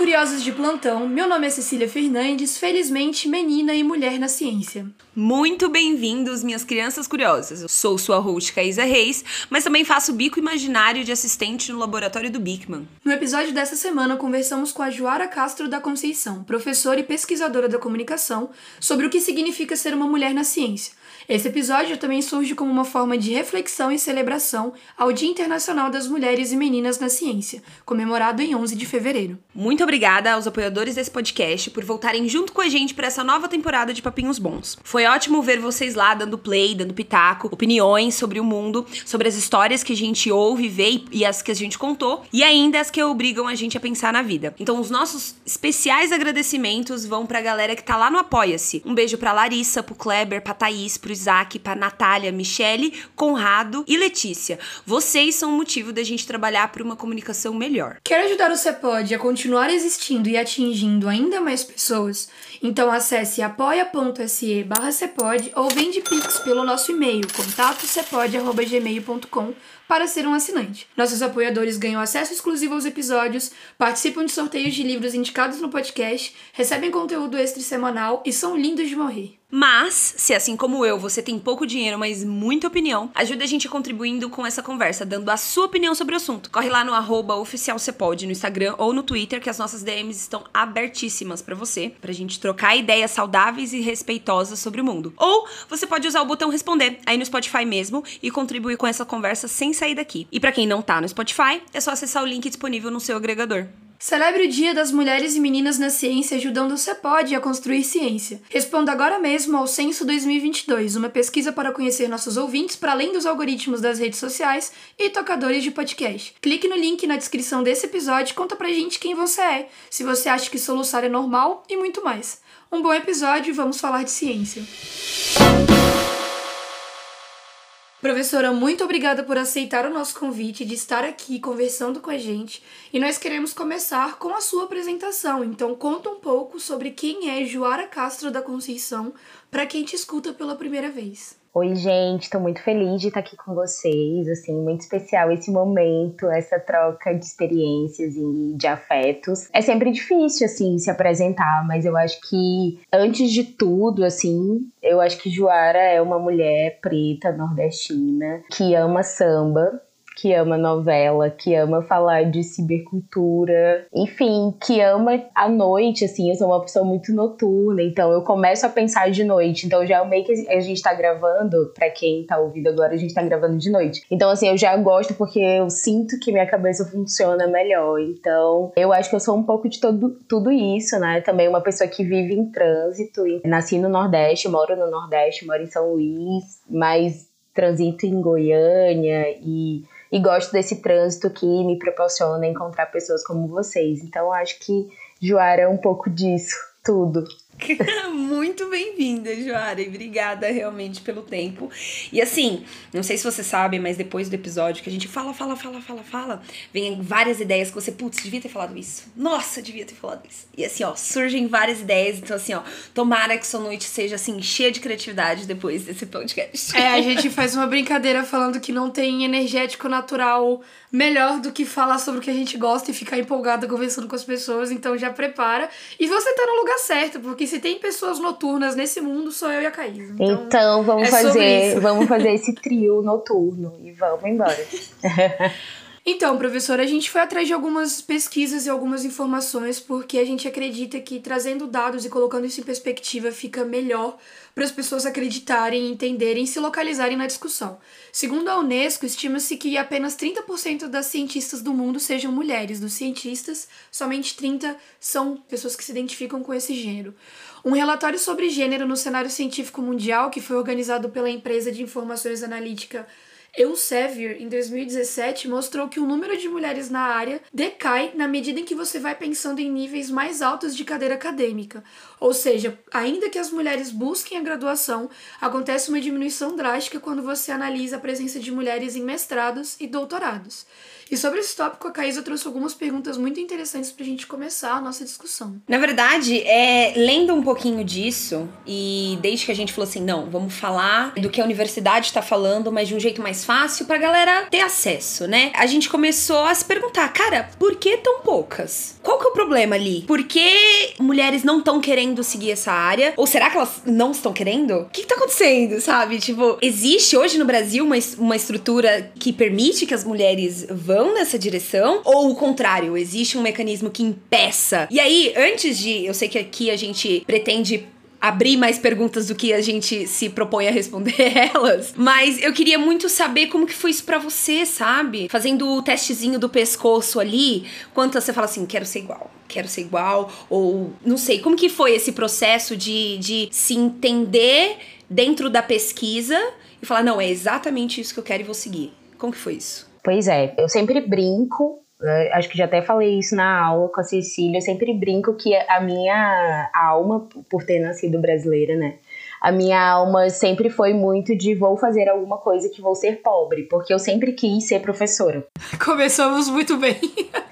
Curiosos de plantão. Meu nome é Cecília Fernandes, felizmente menina e mulher na ciência. Muito bem-vindos, minhas crianças curiosas. Eu sou sua host Caísa Reis, mas também faço bico imaginário de assistente no laboratório do Bigman. No episódio dessa semana, conversamos com a Joara Castro da Conceição, professora e pesquisadora da comunicação, sobre o que significa ser uma mulher na ciência. Esse episódio também surge como uma forma de reflexão e celebração ao Dia Internacional das Mulheres e Meninas na Ciência, comemorado em 11 de fevereiro. Muito obrigada aos apoiadores desse podcast por voltarem junto com a gente para essa nova temporada de Papinhos Bons. Foi ótimo ver vocês lá dando play, dando pitaco, opiniões sobre o mundo, sobre as histórias que a gente ouve, vê e as que a gente contou, e ainda as que obrigam a gente a pensar na vida. Então, os nossos especiais agradecimentos vão pra galera que tá lá no Apoia-se. Um beijo pra Larissa, pro Kleber, pra Thaís, pro Isaac, pra Natália, Michele, Conrado e Letícia. Vocês são o motivo da gente trabalhar por uma comunicação melhor. Quer ajudar o Cepod a continuar existindo e atingindo ainda mais pessoas? Então acesse apoia.se barra Cepod ou vende Pix pelo nosso e-mail contatocepod.gmail.com para ser um assinante. Nossos apoiadores ganham acesso exclusivo aos episódios, participam de sorteios de livros indicados no podcast, recebem conteúdo extra semanal e são lindos de morrer. Mas, se assim como eu, você tem pouco dinheiro, mas muita opinião, ajuda a gente contribuindo com essa conversa, dando a sua opinião sobre o assunto. Corre lá no arroba oficialcepod no Instagram ou no Twitter, que as nossas DMs estão abertíssimas para você, pra gente trocar ideias saudáveis e respeitosas sobre o mundo. Ou você pode usar o botão responder aí no Spotify mesmo e contribuir com essa conversa sem sair daqui. E para quem não tá no Spotify, é só acessar o link disponível no seu agregador. Celebre o Dia das Mulheres e Meninas na Ciência ajudando o CEPOD a construir ciência. Responda agora mesmo ao Censo 2022, uma pesquisa para conhecer nossos ouvintes para além dos algoritmos das redes sociais e tocadores de podcast. Clique no link na descrição desse episódio e conta pra gente quem você é, se você acha que soluçar é normal e muito mais. Um bom episódio e vamos falar de ciência. Professora, muito obrigada por aceitar o nosso convite de estar aqui conversando com a gente. E nós queremos começar com a sua apresentação. Então, conta um pouco sobre quem é Joara Castro da Conceição para quem te escuta pela primeira vez. Oi, gente, estou muito feliz de estar aqui com vocês. Assim, muito especial esse momento, essa troca de experiências e de afetos. É sempre difícil, assim, se apresentar, mas eu acho que, antes de tudo, assim, eu acho que Joara é uma mulher preta, nordestina, que ama samba, que ama novela, que ama falar de cibercultura, enfim, que ama a noite, assim, eu sou uma pessoa muito noturna, então eu começo a pensar de noite, então já meio que a gente tá gravando, para quem tá ouvindo agora, a gente tá gravando de noite. Então, assim, eu já gosto porque eu sinto que minha cabeça funciona melhor, então eu acho que eu sou um pouco de todo, tudo isso, né? Também uma pessoa que vive em trânsito, nasci no Nordeste, moro no Nordeste, moro em São Luís, mas transito em Goiânia e e gosto desse trânsito que me proporciona encontrar pessoas como vocês. Então acho que Joara é um pouco disso, tudo. Muito bem-vinda, Joara, e obrigada realmente pelo tempo. E assim, não sei se você sabe, mas depois do episódio que a gente fala, fala, fala, fala, fala, vem várias ideias que você, putz, devia ter falado isso. Nossa, devia ter falado isso. E assim, ó, surgem várias ideias. Então, assim, ó, tomara que sua noite seja assim, cheia de criatividade depois desse podcast. É, a gente faz uma brincadeira falando que não tem energético natural melhor do que falar sobre o que a gente gosta e ficar empolgada conversando com as pessoas. Então já prepara. E você tá no lugar certo, porque se tem pessoas noturnas nesse mundo, sou eu e a Caísa. Então, então vamos é fazer, vamos fazer esse trio noturno e vamos embora. Então, professora, a gente foi atrás de algumas pesquisas e algumas informações porque a gente acredita que trazendo dados e colocando isso em perspectiva fica melhor para as pessoas acreditarem, entenderem e se localizarem na discussão. Segundo a Unesco, estima-se que apenas 30% das cientistas do mundo sejam mulheres. Dos cientistas, somente 30 são pessoas que se identificam com esse gênero. Um relatório sobre gênero no cenário científico mundial, que foi organizado pela empresa de informações analítica Elsevier, em 2017, mostrou que o número de mulheres na área decai na medida em que você vai pensando em níveis mais altos de cadeira acadêmica. Ou seja, ainda que as mulheres busquem a graduação, acontece uma diminuição drástica quando você analisa a presença de mulheres em mestrados e doutorados. E sobre esse tópico, a Caísa trouxe algumas perguntas muito interessantes pra gente começar a nossa discussão. Na verdade, é, lendo um pouquinho disso, e desde que a gente falou assim, não, vamos falar do que a universidade está falando, mas de um jeito mais fácil pra galera ter acesso, né? A gente começou a se perguntar, cara, por que tão poucas? Qual que é o problema ali? Por que mulheres não estão querendo seguir essa área? Ou será que elas não estão querendo? O que, que tá acontecendo, sabe? Tipo, existe hoje no Brasil uma, uma estrutura que permite que as mulheres vão vão nessa direção ou o contrário, existe um mecanismo que impeça. E aí, antes de, eu sei que aqui a gente pretende abrir mais perguntas do que a gente se propõe a responder elas, mas eu queria muito saber como que foi isso para você, sabe? Fazendo o testezinho do pescoço ali, quanto você fala assim, quero ser igual, quero ser igual, ou não sei, como que foi esse processo de, de se entender dentro da pesquisa e falar, não, é exatamente isso que eu quero e vou seguir. Como que foi isso? Pois é, eu sempre brinco, né, acho que já até falei isso na aula com a Cecília, eu sempre brinco que a minha alma, por ter nascido brasileira, né? A minha alma sempre foi muito de vou fazer alguma coisa que vou ser pobre, porque eu sempre quis ser professora. Começamos muito bem.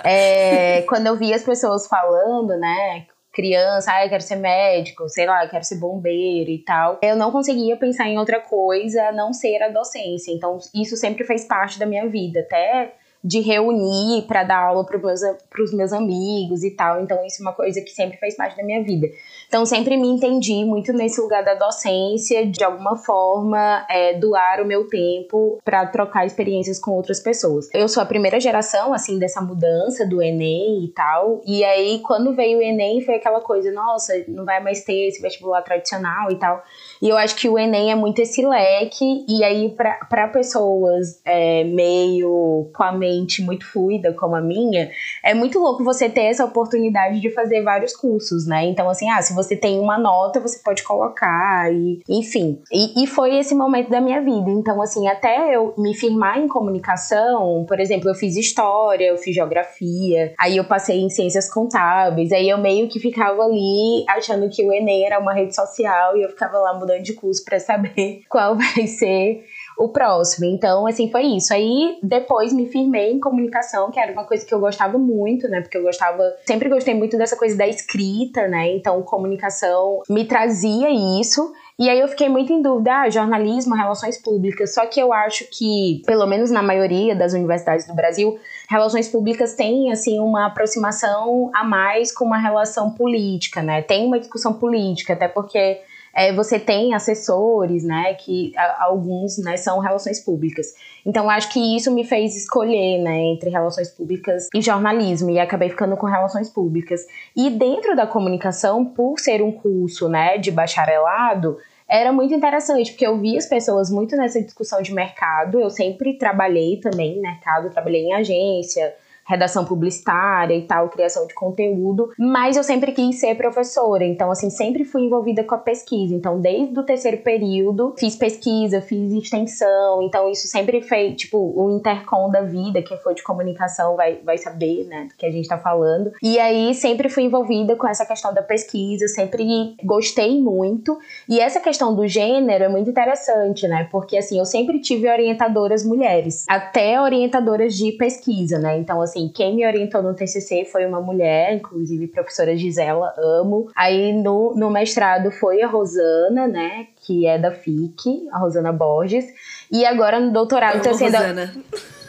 é, quando eu vi as pessoas falando, né, criança, ah, eu quero ser médico, sei lá, eu quero ser bombeiro e tal. Eu não conseguia pensar em outra coisa a não ser a docência. Então, isso sempre fez parte da minha vida, até de reunir para dar aula para os meus, meus amigos e tal. Então, isso é uma coisa que sempre fez parte da minha vida. Então, sempre me entendi muito nesse lugar da docência, de alguma forma, é, doar o meu tempo para trocar experiências com outras pessoas. Eu sou a primeira geração, assim, dessa mudança do Enem e tal. E aí, quando veio o Enem, foi aquela coisa, nossa, não vai mais ter esse vestibular tradicional e tal. E eu acho que o Enem é muito esse leque, e aí, para pessoas é, meio com a mente muito fluida, como a minha, é muito louco você ter essa oportunidade de fazer vários cursos, né? Então, assim, ah, se você tem uma nota, você pode colocar, e enfim. E, e foi esse momento da minha vida. Então, assim, até eu me firmar em comunicação, por exemplo, eu fiz história, eu fiz geografia, aí eu passei em ciências contábeis, aí eu meio que ficava ali achando que o Enem era uma rede social e eu ficava lá mudando de curso para saber qual vai ser o próximo. Então, assim, foi isso. Aí depois me firmei em comunicação, que era uma coisa que eu gostava muito, né? Porque eu gostava, sempre gostei muito dessa coisa da escrita, né? Então, comunicação me trazia isso. E aí eu fiquei muito em dúvida, ah, jornalismo, relações públicas. Só que eu acho que, pelo menos na maioria das universidades do Brasil, relações públicas têm assim uma aproximação a mais com uma relação política, né? Tem uma discussão política, até porque é, você tem assessores, né, que a, alguns, né, são relações públicas. Então, acho que isso me fez escolher, né, entre relações públicas e jornalismo, e acabei ficando com relações públicas. E dentro da comunicação, por ser um curso, né, de bacharelado, era muito interessante, porque eu vi as pessoas muito nessa discussão de mercado. Eu sempre trabalhei também em mercado, trabalhei em agência, redação publicitária e tal, criação de conteúdo, mas eu sempre quis ser professora, então assim, sempre fui envolvida com a pesquisa. Então, desde o terceiro período, fiz pesquisa, fiz extensão, então isso sempre foi, tipo, o intercom da vida, quem for de comunicação vai, vai saber, né, do que a gente tá falando. E aí, sempre fui envolvida com essa questão da pesquisa, sempre gostei muito. E essa questão do gênero é muito interessante, né, porque assim, eu sempre tive orientadoras mulheres, até orientadoras de pesquisa, né, então assim, assim, quem me orientou no TCC foi uma mulher, inclusive professora Gisela, amo. Aí no, no mestrado foi a Rosana, né, que é da FIC, a Rosana Borges. E agora no doutorado está sendo. Rosana.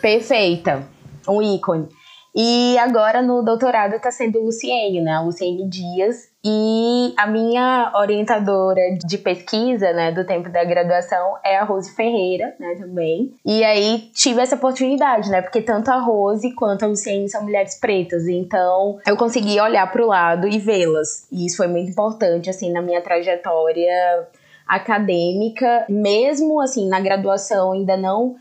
Perfeita, um ícone. E agora no doutorado está sendo Luciene, né? A Luciene Dias. E a minha orientadora de pesquisa, né, do tempo da graduação é a Rose Ferreira, né, também. E aí tive essa oportunidade, né, porque tanto a Rose quanto a Luciene são mulheres pretas, então eu consegui olhar para o lado e vê-las. E isso foi muito importante, assim, na minha trajetória acadêmica, mesmo assim na graduação ainda não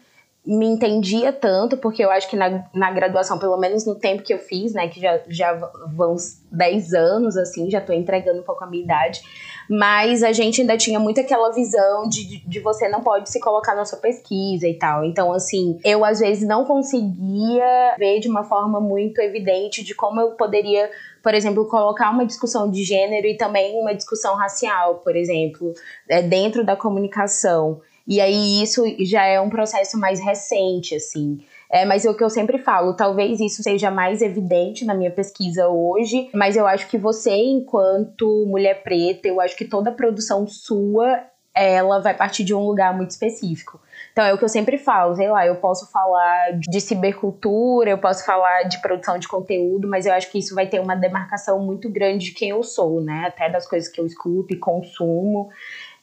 me entendia tanto, porque eu acho que na, na graduação, pelo menos no tempo que eu fiz, né, que já, já vão uns 10 anos, assim, já tô entregando um pouco a minha idade, mas a gente ainda tinha muito aquela visão de, de você não pode se colocar na sua pesquisa e tal. Então, assim, eu às vezes não conseguia ver de uma forma muito evidente de como eu poderia por exemplo, colocar uma discussão de gênero e também uma discussão racial, por exemplo, é, dentro da comunicação. E aí isso já é um processo mais recente, assim. É, mas é o que eu sempre falo, talvez isso seja mais evidente na minha pesquisa hoje, mas eu acho que você, enquanto mulher preta, eu acho que toda produção sua, ela vai partir de um lugar muito específico. Então é o que eu sempre falo, sei lá, eu posso falar de cibercultura, eu posso falar de produção de conteúdo, mas eu acho que isso vai ter uma demarcação muito grande de quem eu sou, né? Até das coisas que eu escuto e consumo.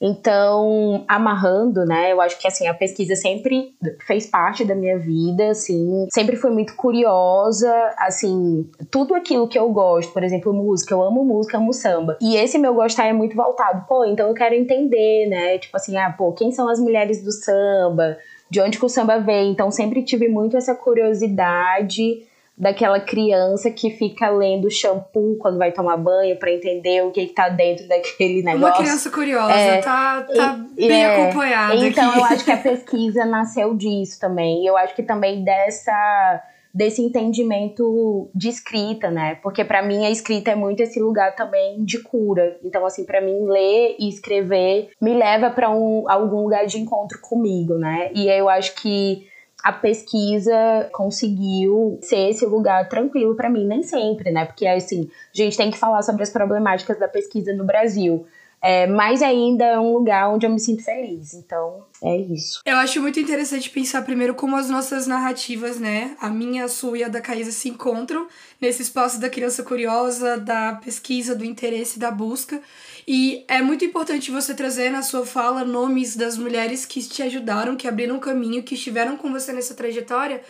Então, amarrando, né? Eu acho que assim, a pesquisa sempre fez parte da minha vida, assim, sempre foi muito curiosa, assim, tudo aquilo que eu gosto, por exemplo, música, eu amo música, amo samba. E esse meu gostar é muito voltado, pô, então eu quero entender, né? Tipo assim, ah, pô, quem são as mulheres do samba? De onde que o samba vem? Então, sempre tive muito essa curiosidade daquela criança que fica lendo shampoo quando vai tomar banho para entender o que, que tá dentro daquele negócio. Uma criança curiosa, é, tá, tá e, bem é, acompanhada. Então aqui. eu acho que a pesquisa nasceu disso também. Eu acho que também dessa desse entendimento de escrita, né? Porque para mim a escrita é muito esse lugar também de cura. Então assim, para mim ler e escrever me leva para um algum lugar de encontro comigo, né? E eu acho que a pesquisa conseguiu ser esse lugar tranquilo para mim, nem sempre, né? Porque assim, a gente tem que falar sobre as problemáticas da pesquisa no Brasil. É, mas ainda é um lugar onde eu me sinto feliz. Então, é isso. Eu acho muito interessante pensar primeiro como as nossas narrativas, né? A minha, a sua e a da Caísa se encontram nesse espaço da criança curiosa, da pesquisa, do interesse, da busca. E é muito importante você trazer na sua fala nomes das mulheres que te ajudaram, que abriram caminho, que estiveram com você nessa trajetória,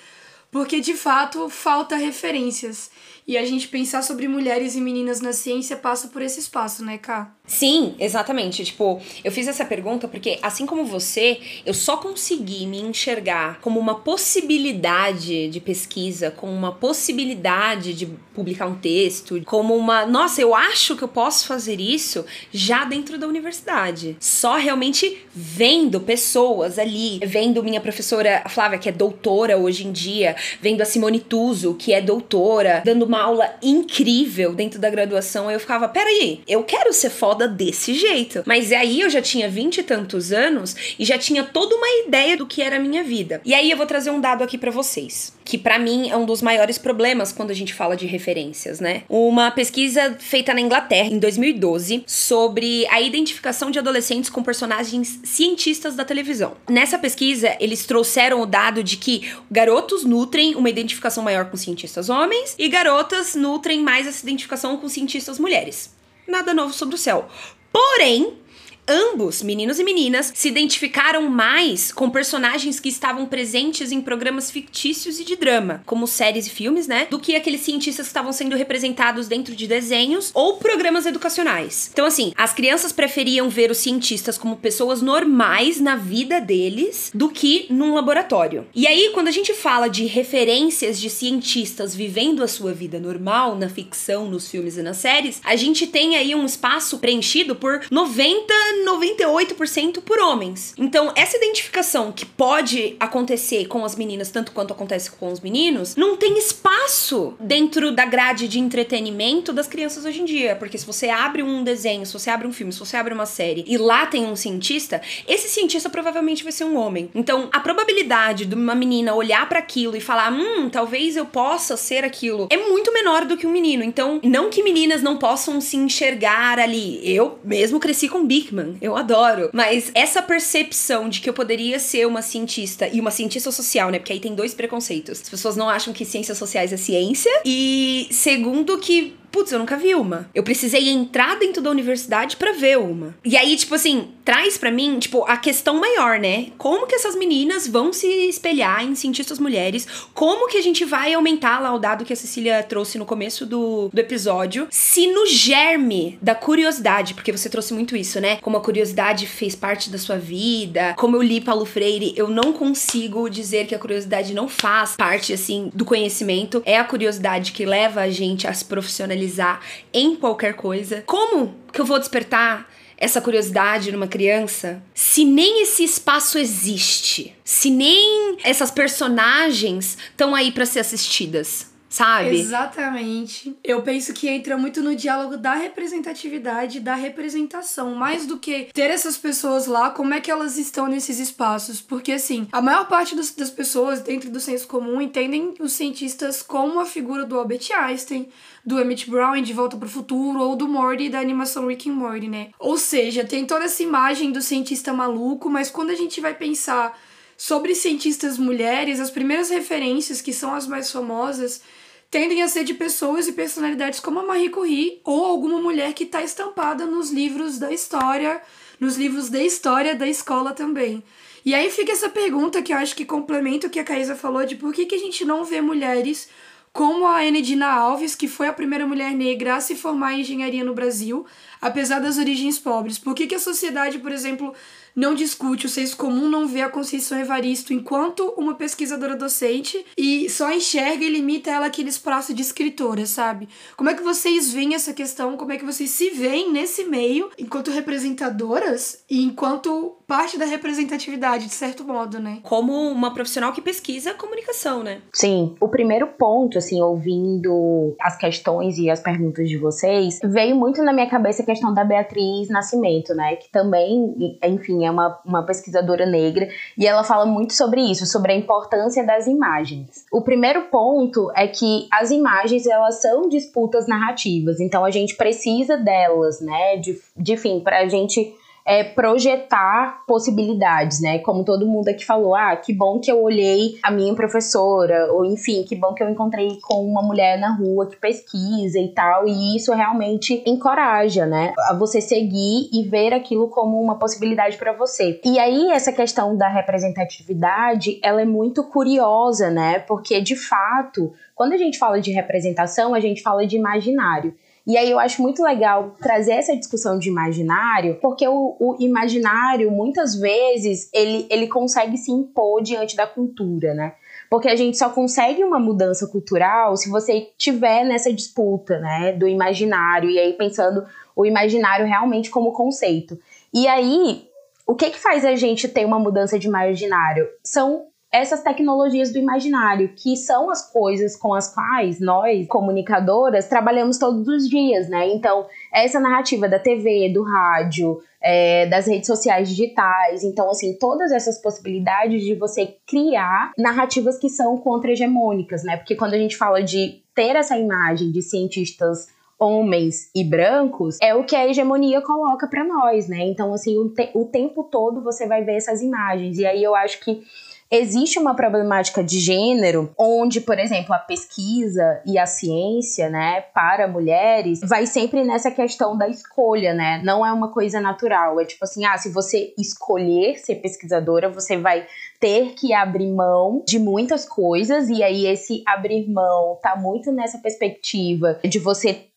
porque de fato falta referências. E a gente pensar sobre mulheres e meninas na ciência passa por esse espaço, né, Ká? Sim, exatamente. Tipo, eu fiz essa pergunta porque, assim como você, eu só consegui me enxergar como uma possibilidade de pesquisa, como uma possibilidade de publicar um texto, como uma. Nossa, eu acho que eu posso fazer isso já dentro da universidade. Só realmente vendo pessoas ali, vendo minha professora Flávia, que é doutora hoje em dia, vendo a Simone Tuso, que é doutora, dando uma aula incrível dentro da graduação. Eu ficava, peraí, eu quero ser foda foda desse jeito. Mas aí eu já tinha vinte e tantos anos e já tinha toda uma ideia do que era a minha vida. E aí eu vou trazer um dado aqui para vocês, que para mim é um dos maiores problemas quando a gente fala de referências, né? Uma pesquisa feita na Inglaterra em 2012 sobre a identificação de adolescentes com personagens cientistas da televisão. Nessa pesquisa, eles trouxeram o dado de que garotos nutrem uma identificação maior com cientistas homens e garotas nutrem mais essa identificação com cientistas mulheres nada novo sobre o céu. Porém, Ambos, meninos e meninas, se identificaram mais com personagens que estavam presentes em programas fictícios e de drama, como séries e filmes, né? Do que aqueles cientistas que estavam sendo representados dentro de desenhos ou programas educacionais. Então, assim, as crianças preferiam ver os cientistas como pessoas normais na vida deles do que num laboratório. E aí, quando a gente fala de referências de cientistas vivendo a sua vida normal na ficção, nos filmes e nas séries, a gente tem aí um espaço preenchido por 90 98% por homens. Então, essa identificação que pode acontecer com as meninas tanto quanto acontece com os meninos, não tem espaço dentro da grade de entretenimento das crianças hoje em dia, porque se você abre um desenho, se você abre um filme, se você abre uma série e lá tem um cientista, esse cientista provavelmente vai ser um homem. Então, a probabilidade de uma menina olhar para aquilo e falar, hum, talvez eu possa ser aquilo, é muito menor do que um menino. Então, não que meninas não possam se enxergar ali. Eu mesmo cresci com Bigman eu adoro. Mas essa percepção de que eu poderia ser uma cientista e uma cientista social, né? Porque aí tem dois preconceitos. As pessoas não acham que ciências sociais é ciência. E segundo, que putz, eu nunca vi uma. Eu precisei entrar dentro da universidade para ver uma. E aí, tipo assim, traz para mim, tipo, a questão maior, né? Como que essas meninas vão se espelhar em cientistas mulheres? Como que a gente vai aumentar lá o dado que a Cecília trouxe no começo do, do episódio? Se no germe da curiosidade, porque você trouxe muito isso, né? Como a curiosidade fez parte da sua vida, como eu li Paulo Freire, eu não consigo dizer que a curiosidade não faz parte, assim, do conhecimento. É a curiosidade que leva a gente a se profissionalizar em qualquer coisa. Como que eu vou despertar essa curiosidade numa criança se nem esse espaço existe? Se nem essas personagens estão aí para ser assistidas? Sabe? Exatamente. Eu penso que entra muito no diálogo da representatividade, da representação, mais do que ter essas pessoas lá, como é que elas estão nesses espaços. Porque, assim, a maior parte dos, das pessoas dentro do senso comum entendem os cientistas como a figura do Albert Einstein, do Emmett Brown De Volta para o Futuro ou do Morty da animação Rick and Morty, né? Ou seja, tem toda essa imagem do cientista maluco, mas quando a gente vai pensar sobre cientistas mulheres, as primeiras referências, que são as mais famosas, tendem a ser de pessoas e personalidades como a Marie Curie ou alguma mulher que está estampada nos livros da história, nos livros de história da escola também. E aí fica essa pergunta que eu acho que complementa o que a Caísa falou de por que, que a gente não vê mulheres como a Enedina Alves, que foi a primeira mulher negra a se formar em engenharia no Brasil, apesar das origens pobres. Por que, que a sociedade, por exemplo, não discute o senso comum, não vê a Conceição Evaristo enquanto uma pesquisadora docente e só enxerga e limita ela aquele espaço de escritora, sabe? Como é que vocês veem essa questão? Como é que vocês se veem nesse meio enquanto representadoras e enquanto parte da representatividade, de certo modo, né? Como uma profissional que pesquisa comunicação, né? Sim. O primeiro ponto, assim, ouvindo as questões e as perguntas de vocês, veio muito na minha cabeça a questão da Beatriz Nascimento, né? Que também, enfim, é uma, uma pesquisadora negra, e ela fala muito sobre isso, sobre a importância das imagens. O primeiro ponto é que as imagens, elas são disputas narrativas, então a gente precisa delas, né, de, de fim, para a gente é, projetar possibilidades, né? Como todo mundo aqui falou, ah, que bom que eu olhei a minha professora, ou enfim, que bom que eu encontrei com uma mulher na rua que pesquisa e tal, e isso realmente encoraja, né? A você seguir e ver aquilo como uma possibilidade para você. E aí, essa questão da representatividade, ela é muito curiosa, né? Porque de fato, quando a gente fala de representação, a gente fala de imaginário. E aí eu acho muito legal trazer essa discussão de imaginário, porque o, o imaginário, muitas vezes, ele, ele consegue se impor diante da cultura, né? Porque a gente só consegue uma mudança cultural se você tiver nessa disputa, né, do imaginário, e aí pensando o imaginário realmente como conceito. E aí, o que que faz a gente ter uma mudança de imaginário? São essas tecnologias do imaginário, que são as coisas com as quais nós, comunicadoras, trabalhamos todos os dias, né? Então, essa narrativa da TV, do rádio, é, das redes sociais digitais. Então, assim, todas essas possibilidades de você criar narrativas que são contra-hegemônicas, né? Porque quando a gente fala de ter essa imagem de cientistas homens e brancos é o que a hegemonia coloca para nós, né? Então, assim, o, te o tempo todo você vai ver essas imagens. E aí eu acho que Existe uma problemática de gênero onde, por exemplo, a pesquisa e a ciência, né, para mulheres, vai sempre nessa questão da escolha, né? Não é uma coisa natural. É tipo assim, ah, se você escolher ser pesquisadora, você vai ter que abrir mão de muitas coisas e aí esse abrir mão tá muito nessa perspectiva de você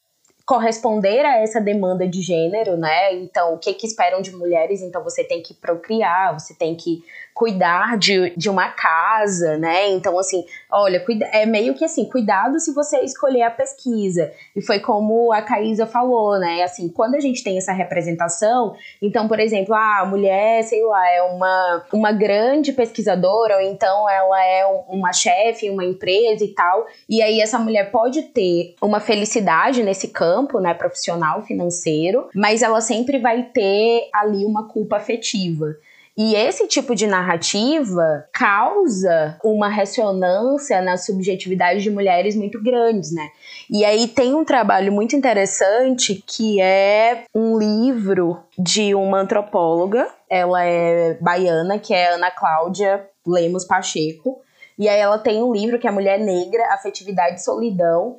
corresponder a essa demanda de gênero, né? Então, o que que esperam de mulheres? Então, você tem que procriar, você tem que cuidar de, de uma casa, né? Então, assim, olha, cuida, é meio que assim, cuidado se você escolher a pesquisa. E foi como a Caísa falou, né? Assim, quando a gente tem essa representação, então, por exemplo, ah, a mulher, sei lá, é uma, uma grande pesquisadora, ou então ela é uma chefe uma empresa e tal, e aí essa mulher pode ter uma felicidade nesse campo, né, profissional, financeiro, mas ela sempre vai ter ali uma culpa afetiva. E esse tipo de narrativa causa uma ressonância na subjetividade de mulheres muito grandes, né? E aí tem um trabalho muito interessante que é um livro de uma antropóloga, ela é baiana, que é Ana Cláudia Lemos Pacheco. E aí ela tem um livro que é Mulher Negra, Afetividade e Solidão.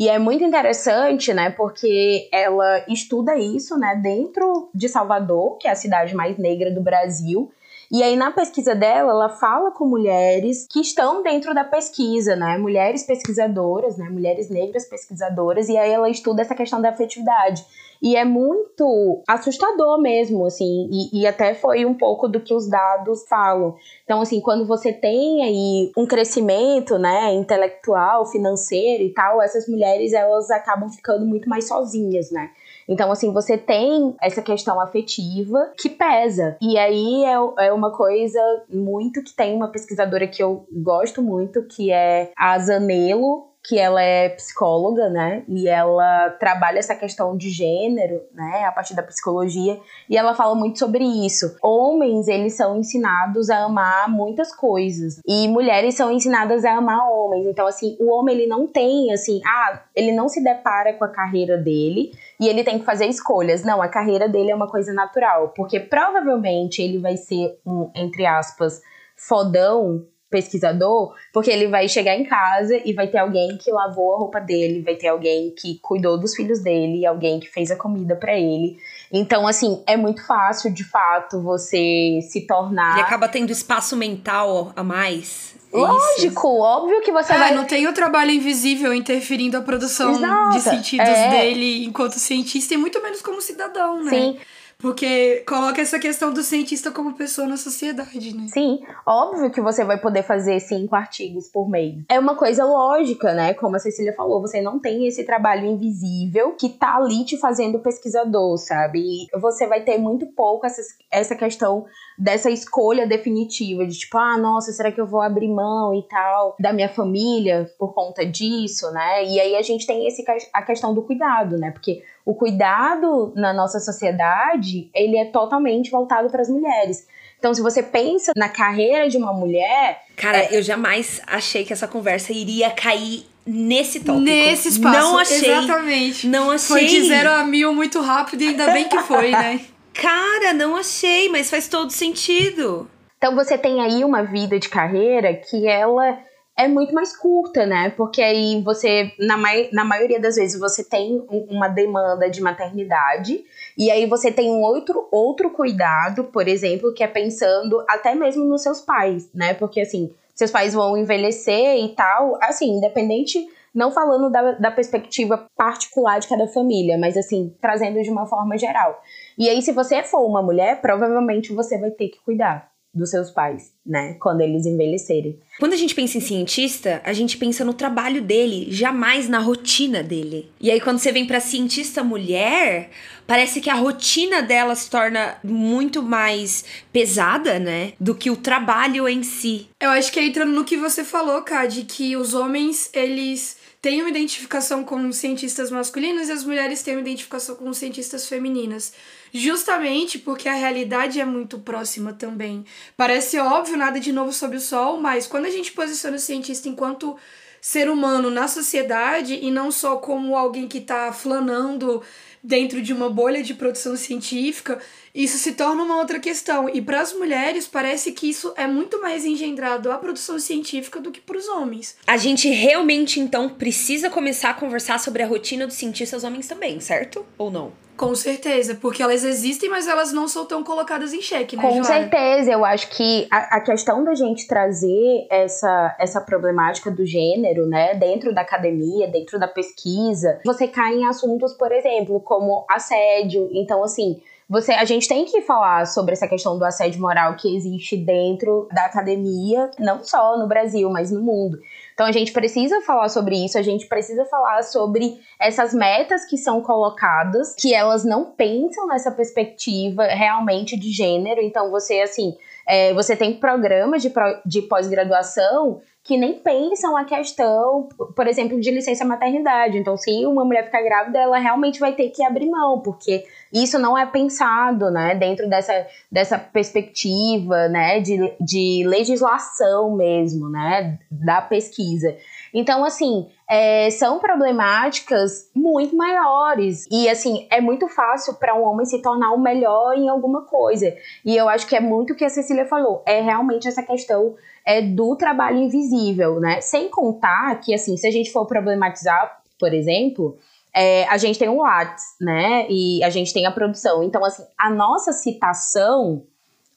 E é muito interessante, né, porque ela estuda isso, né, dentro de Salvador, que é a cidade mais negra do Brasil, e aí, na pesquisa dela, ela fala com mulheres que estão dentro da pesquisa, né? Mulheres pesquisadoras, né? Mulheres negras pesquisadoras, e aí ela estuda essa questão da afetividade. E é muito assustador mesmo, assim, e, e, até foi um pouco do que os dados falam. Então, assim, quando você tem aí um crescimento, né, intelectual, financeiro e tal, essas mulheres, elas acabam ficando muito mais sozinhas, né? Então, assim, você tem essa questão afetiva que pesa. E aí é, é uma coisa muito que tem uma pesquisadora que eu gosto muito, que é a Zanello, que ela é psicóloga, né? E ela trabalha essa questão de gênero, né? A partir da psicologia. E ela fala muito sobre isso. Homens, eles são ensinados a amar muitas coisas. E mulheres são ensinadas a amar homens. Então, assim, o homem, ele não tem, assim... Ah, ele não se depara com a carreira dele e ele tem que fazer escolhas. Não, a carreira dele é uma coisa natural. Porque provavelmente ele vai ser um, entre aspas, fodão pesquisador, porque ele vai chegar em casa e vai ter alguém que lavou a roupa dele, vai ter alguém que cuidou dos filhos dele, alguém que fez a comida para ele. Então, assim, é muito fácil, de fato, você se tornar. E acaba tendo espaço mental a mais. É Lógico, Isso. óbvio que você é, vai. não tem o trabalho invisível interferindo a produção Exato. de sentidos é. dele enquanto cientista e muito menos como cidadão, né? Sim. Porque coloca essa questão do cientista como pessoa na sociedade, né? Sim, óbvio que você vai poder fazer cinco artigos por mês. É uma coisa lógica, né? Como a Cecília falou, você não tem esse trabalho invisível que tá ali te fazendo pesquisador, sabe? E você vai ter muito pouco essa, essa questão dessa escolha definitiva de tipo, ah, nossa, será que eu vou abrir mão e tal da minha família por conta disso, né? E aí a gente tem esse, a questão do cuidado, né? Porque o cuidado na nossa sociedade, ele é totalmente voltado para as mulheres. Então, se você pensa na carreira de uma mulher. Cara, é... eu jamais achei que essa conversa iria cair nesse tópico. Nesse espaço. Não achei. Exatamente. Não achei. Foi de zero a mil muito rápido e ainda bem que foi, né? Cara, não achei, mas faz todo sentido. Então você tem aí uma vida de carreira que ela é muito mais curta, né? Porque aí você, na, mai na maioria das vezes, você tem uma demanda de maternidade, e aí você tem um outro, outro cuidado, por exemplo, que é pensando até mesmo nos seus pais, né? Porque assim, seus pais vão envelhecer e tal, assim, independente. Não falando da, da perspectiva particular de cada família, mas assim, trazendo de uma forma geral. E aí, se você for uma mulher, provavelmente você vai ter que cuidar dos seus pais, né? Quando eles envelhecerem. Quando a gente pensa em cientista, a gente pensa no trabalho dele, jamais na rotina dele. E aí quando você vem para cientista mulher, parece que a rotina dela se torna muito mais pesada, né, do que o trabalho em si. Eu acho que entra no que você falou, Ká, de que os homens, eles têm uma identificação com cientistas masculinos e as mulheres têm uma identificação com cientistas femininas. Justamente porque a realidade é muito próxima também. Parece óbvio, nada de novo sob o sol, mas quando a gente posiciona o cientista enquanto ser humano na sociedade e não só como alguém que está flanando dentro de uma bolha de produção científica, isso se torna uma outra questão. E para as mulheres, parece que isso é muito mais engendrado à produção científica do que para os homens. A gente realmente, então, precisa começar a conversar sobre a rotina dos cientistas homens também, certo? Ou não? Com certeza, porque elas existem, mas elas não são tão colocadas em xeque, né, Com Joana? certeza, eu acho que a, a, questão da gente trazer essa, essa problemática do gênero, né, dentro da academia, dentro da pesquisa, você cai em assuntos, por exemplo, como assédio. Então, assim, você, a gente tem que falar sobre essa questão do assédio moral que existe dentro da academia, não só no Brasil, mas no mundo. Então a gente precisa falar sobre isso, a gente precisa falar sobre essas metas que são colocadas, que elas não pensam nessa perspectiva realmente de gênero. Então você, assim, é, você tem programas de, de pós-graduação que nem pensam a questão, por exemplo, de licença maternidade. Então, se uma mulher ficar grávida, ela realmente vai ter que abrir mão, porque isso não é pensado, né, dentro dessa, dessa perspectiva, né, de, de legislação mesmo, né, da pesquisa. Então, assim, é, são problemáticas muito maiores. E, assim, é muito fácil para um homem se tornar o melhor em alguma coisa. E eu acho que é muito o que a Cecília falou. É realmente essa questão é, do trabalho invisível, né? Sem contar que, assim, se a gente for problematizar por exemplo, é, a gente tem o Whats, né? E a gente tem a produção. Então, assim, a nossa citação,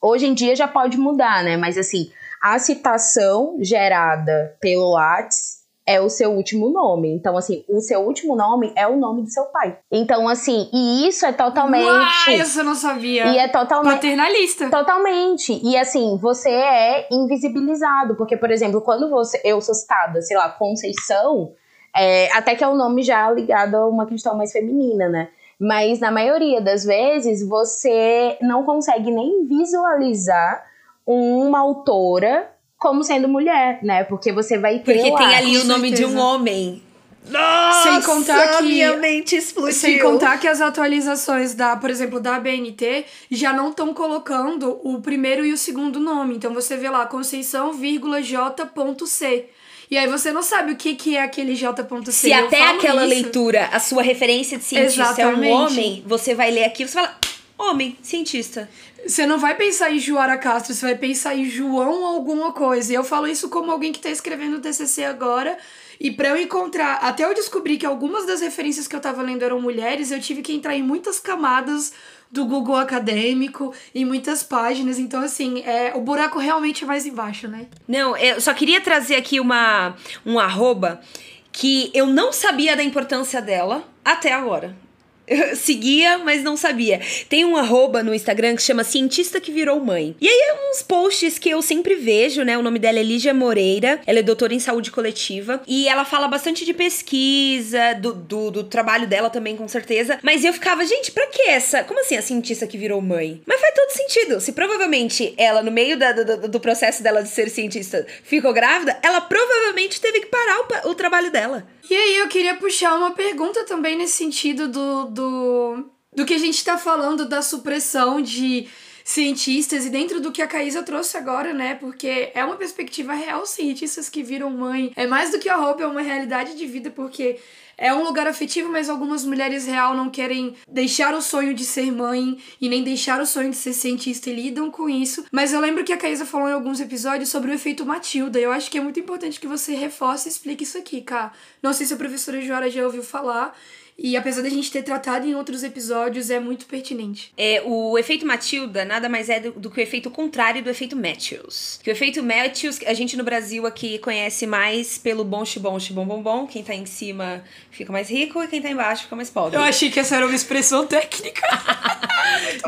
hoje em dia já pode mudar, né? Mas, assim, a citação gerada pelo Whats é o seu último nome. Então, assim, o seu último nome é o nome do seu pai. Então, assim, e isso é totalmente. Uai, isso eu não sabia. E é totalmente. Paternalista. Totalmente. E assim, você é invisibilizado. Porque, por exemplo, quando você, eu sou citada, sei lá, Conceição, é, até que é um nome já ligado a uma questão mais feminina, né? Mas na maioria das vezes você não consegue nem visualizar uma autora como sendo mulher, né? Porque você vai ter. Porque lá, tem ali o nome de um homem. Nossa, sem contar que minha mente explodiu. Sem contar que as atualizações da, por exemplo, da BNT já não estão colocando o primeiro e o segundo nome. Então você vê lá Conceição, J.C. E aí você não sabe o que, que é aquele J.C. Se Eu até aquela isso. leitura, a sua referência de cientista Exatamente. é um homem, você vai ler aquilo e você fala, homem, cientista. Você não vai pensar em Joara Castro, você vai pensar em João alguma coisa. E eu falo isso como alguém que tá escrevendo o TCC agora. E pra eu encontrar, até eu descobrir que algumas das referências que eu tava lendo eram mulheres, eu tive que entrar em muitas camadas do Google acadêmico, em muitas páginas. Então, assim, é, o buraco realmente é mais embaixo, né? Não, eu só queria trazer aqui uma, um arroba que eu não sabia da importância dela até agora. Eu seguia, mas não sabia. Tem um arroba no Instagram que chama Cientista que Virou Mãe. E aí é uns posts que eu sempre vejo, né? O nome dela é Lígia Moreira. Ela é doutora em saúde coletiva. E ela fala bastante de pesquisa, do, do, do trabalho dela também, com certeza. Mas eu ficava, gente, pra que essa? Como assim a cientista que virou mãe? Mas faz todo sentido. Se provavelmente ela, no meio da, do, do processo dela de ser cientista, ficou grávida, ela provavelmente teve que parar o, o trabalho dela. E aí eu queria puxar uma pergunta também nesse sentido do, do, do que a gente tá falando da supressão de cientistas e dentro do que a Caísa trouxe agora, né? Porque é uma perspectiva real, cientistas que viram mãe. É mais do que a roupa, é uma realidade de vida, porque é um lugar afetivo, mas algumas mulheres real não querem deixar o sonho de ser mãe e nem deixar o sonho de ser cientista e lidam com isso. Mas eu lembro que a Caísa falou em alguns episódios sobre o efeito Matilda. Eu acho que é muito importante que você reforce e explique isso aqui, Cá. Não sei se a professora Joara já ouviu falar. E apesar da gente ter tratado em outros episódios, é muito pertinente. É, o efeito Matilda nada mais é do, do que o efeito contrário do efeito Matthews. Que o efeito Matthews, a gente no Brasil aqui conhece mais pelo bom xibom, xibom, bom, bom. Quem tá em cima fica mais rico e quem tá embaixo fica mais pobre. Eu achei que essa era uma expressão técnica.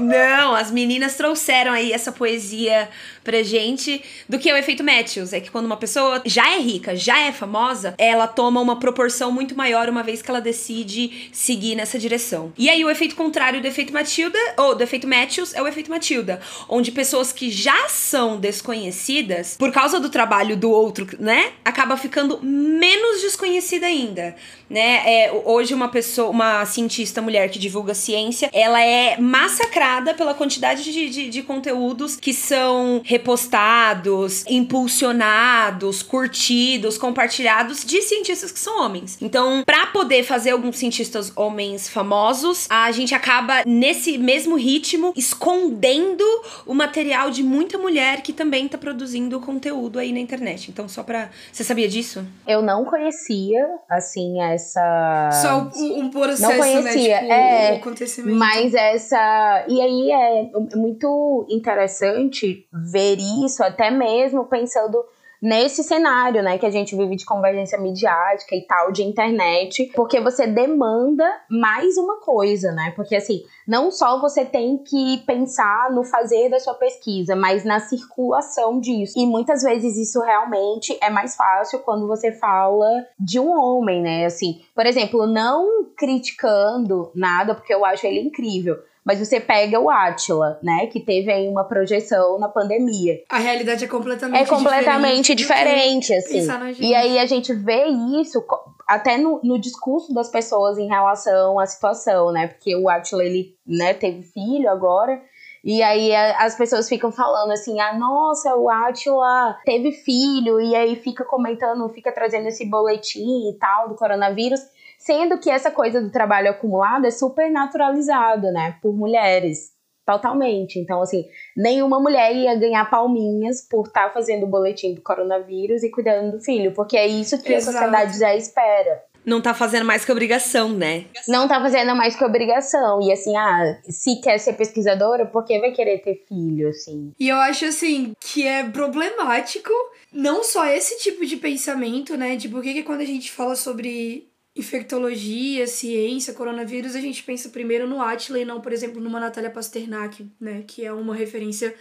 Não, as meninas trouxeram aí essa poesia pra gente do que é o efeito Matthews. É que quando uma pessoa já é rica, já é famosa, ela toma uma proporção muito maior uma vez que ela decide seguir nessa direção. E aí o efeito contrário do efeito Matilda, ou do efeito Matthews, é o efeito Matilda, onde pessoas que já são desconhecidas, por causa do trabalho do outro, né, acaba ficando menos desconhecida ainda, né? É, hoje uma pessoa, uma cientista mulher que divulga ciência, ela é massacrada pela quantidade de, de, de conteúdos que são repostados, impulsionados, curtidos, compartilhados de cientistas que são homens. Então, pra poder fazer alguns cientistas homens famosos, a gente acaba nesse mesmo ritmo escondendo o material de muita mulher que também tá produzindo conteúdo aí na internet. Então, só pra. Você sabia disso? Eu não conhecia, assim, essa. Só um processo, Não conhecia, né? Tipo, é, o acontecimento. Mas essa. E aí é muito interessante ver isso, até mesmo pensando nesse cenário, né, que a gente vive de convergência midiática e tal, de internet, porque você demanda mais uma coisa, né? Porque assim, não só você tem que pensar no fazer da sua pesquisa, mas na circulação disso. E muitas vezes isso realmente é mais fácil quando você fala de um homem, né? Assim, por exemplo, não criticando nada, porque eu acho ele incrível. Mas você pega o Átila, né? Que teve aí uma projeção na pandemia. A realidade é completamente É completamente diferente. diferente, assim. E aí a gente vê isso até no, no discurso das pessoas em relação à situação, né? Porque o Átila, ele né, teve filho agora. E aí as pessoas ficam falando assim, ah, nossa, o Átila teve filho, e aí fica comentando, fica trazendo esse boletim e tal do coronavírus, sendo que essa coisa do trabalho acumulado é super naturalizada, né, por mulheres. Totalmente. Então, assim, nenhuma mulher ia ganhar palminhas por estar fazendo o boletim do coronavírus e cuidando do filho, porque é isso que Exato. a sociedade já espera. Não tá fazendo mais que obrigação, né? Não tá fazendo mais que obrigação. E assim, ah, se quer ser pesquisadora, por que vai querer ter filho, assim? E eu acho, assim, que é problemático não só esse tipo de pensamento, né? De por que quando a gente fala sobre infectologia, ciência, coronavírus, a gente pensa primeiro no Atila e não, por exemplo, numa Natália Pasternak, né? Que é uma referência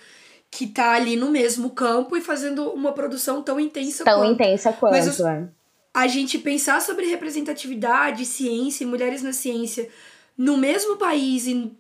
que tá ali no mesmo campo e fazendo uma produção tão intensa tão quanto. intensa quanto, Mas é. A gente pensar sobre representatividade, ciência e mulheres na ciência no mesmo país e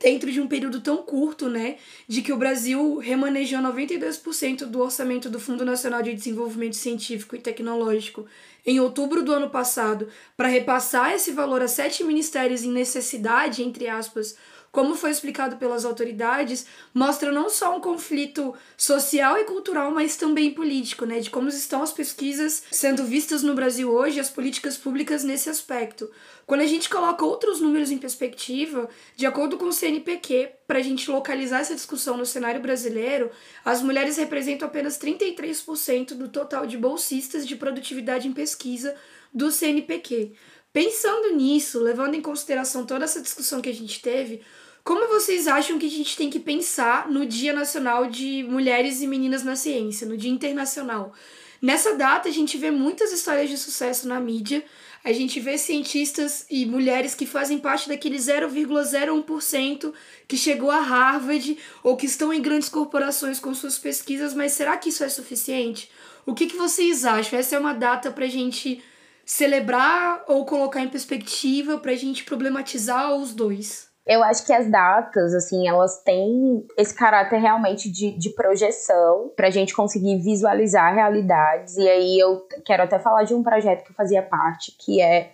dentro de um período tão curto, né, de que o Brasil remanejou 92% do orçamento do Fundo Nacional de Desenvolvimento Científico e Tecnológico em outubro do ano passado para repassar esse valor a sete ministérios em necessidade, entre aspas, como foi explicado pelas autoridades, mostra não só um conflito social e cultural, mas também político, né? De como estão as pesquisas sendo vistas no Brasil hoje, as políticas públicas nesse aspecto. Quando a gente coloca outros números em perspectiva, de acordo com o CNPq, para a gente localizar essa discussão no cenário brasileiro, as mulheres representam apenas 33% do total de bolsistas de produtividade em pesquisa do CNPq. Pensando nisso, levando em consideração toda essa discussão que a gente teve, como vocês acham que a gente tem que pensar no Dia Nacional de Mulheres e Meninas na Ciência, no Dia Internacional? Nessa data, a gente vê muitas histórias de sucesso na mídia, a gente vê cientistas e mulheres que fazem parte daquele 0,01% que chegou a Harvard ou que estão em grandes corporações com suas pesquisas, mas será que isso é suficiente? O que, que vocês acham? Essa é uma data para a gente celebrar ou colocar em perspectiva, para a gente problematizar os dois? Eu acho que as datas, assim, elas têm esse caráter realmente de, de projeção pra gente conseguir visualizar realidades. E aí eu quero até falar de um projeto que eu fazia parte, que é